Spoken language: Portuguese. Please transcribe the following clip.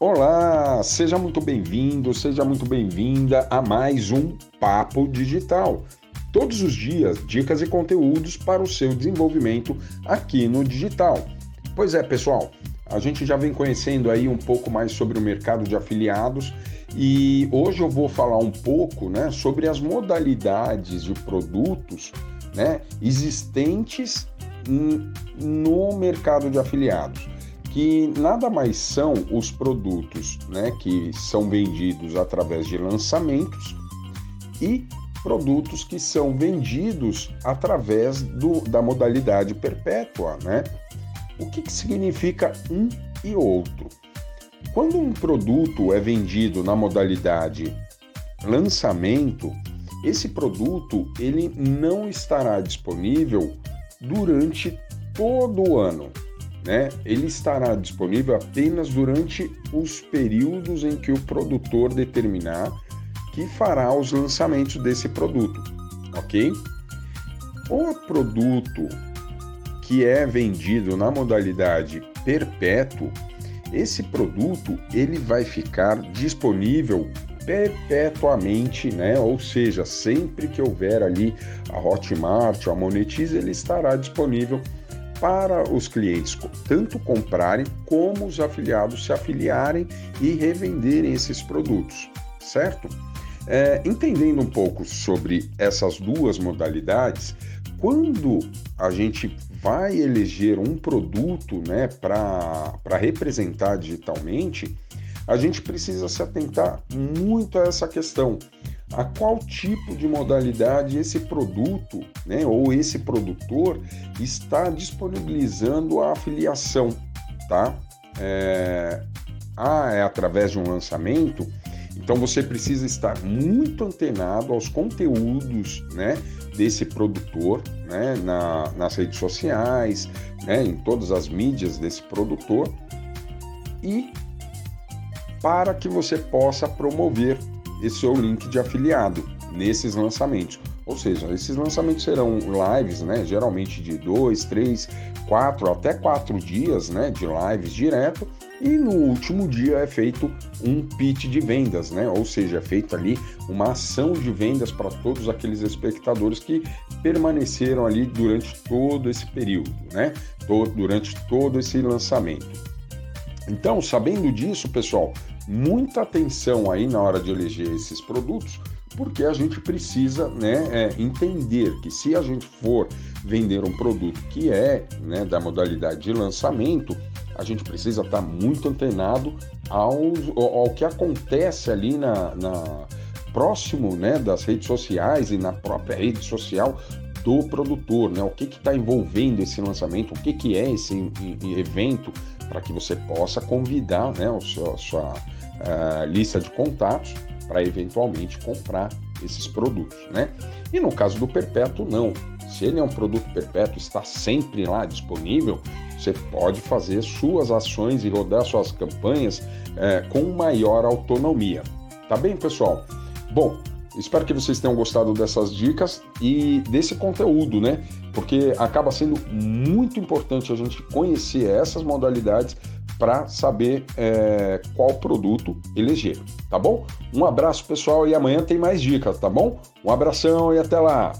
Olá, seja muito bem-vindo, seja muito bem-vinda a mais um Papo Digital. Todos os dias, dicas e conteúdos para o seu desenvolvimento aqui no digital. Pois é, pessoal, a gente já vem conhecendo aí um pouco mais sobre o mercado de afiliados e hoje eu vou falar um pouco, né, sobre as modalidades de produtos, né, existentes no mercado de afiliados que nada mais são os produtos né, que são vendidos através de lançamentos e produtos que são vendidos através do, da modalidade perpétua. Né? O que, que significa um e outro? Quando um produto é vendido na modalidade lançamento, esse produto ele não estará disponível durante todo o ano né, ele estará disponível apenas durante os períodos em que o produtor determinar que fará os lançamentos desse produto, ok? O produto que é vendido na modalidade perpétuo, esse produto ele vai ficar disponível perpetuamente, né? Ou seja, sempre que houver ali a Hotmart ou a Monetize, ele estará disponível para os clientes tanto comprarem como os afiliados se afiliarem e revenderem esses produtos, certo? É, entendendo um pouco sobre essas duas modalidades, quando a gente vai eleger um produto né, para representar digitalmente, a gente precisa se atentar muito a essa questão a qual tipo de modalidade esse produto, né, ou esse produtor está disponibilizando a afiliação, tá? É... Ah, é através de um lançamento. Então você precisa estar muito antenado aos conteúdos, né, desse produtor, né, na, nas redes sociais, né, em todas as mídias desse produtor e para que você possa promover esse seu link de afiliado nesses lançamentos. Ou seja, esses lançamentos serão lives, né? Geralmente de dois, três, quatro, até quatro dias, né? De lives direto. E no último dia é feito um pitch de vendas, né? Ou seja, é feita ali uma ação de vendas para todos aqueles espectadores que permaneceram ali durante todo esse período, né? Durante todo esse lançamento. Então, sabendo disso, pessoal, muita atenção aí na hora de eleger esses produtos, porque a gente precisa né, é, entender que se a gente for vender um produto que é né, da modalidade de lançamento, a gente precisa estar muito antenado ao, ao que acontece ali na, na próximo né, das redes sociais e na própria rede social do produtor, né? O que está envolvendo esse lançamento, o que, que é esse evento, para que você possa convidar né, a sua, a sua uh, lista de contatos para eventualmente comprar esses produtos, né? E no caso do perpétuo, não. Se ele é um produto perpétuo, está sempre lá disponível, você pode fazer suas ações e rodar suas campanhas uh, com maior autonomia. Tá bem, pessoal? Bom, espero que vocês tenham gostado dessas dicas e desse conteúdo, né? Porque acaba sendo muito importante a gente conhecer essas modalidades para saber é, qual produto eleger, tá bom? Um abraço pessoal e amanhã tem mais dicas, tá bom? Um abração e até lá!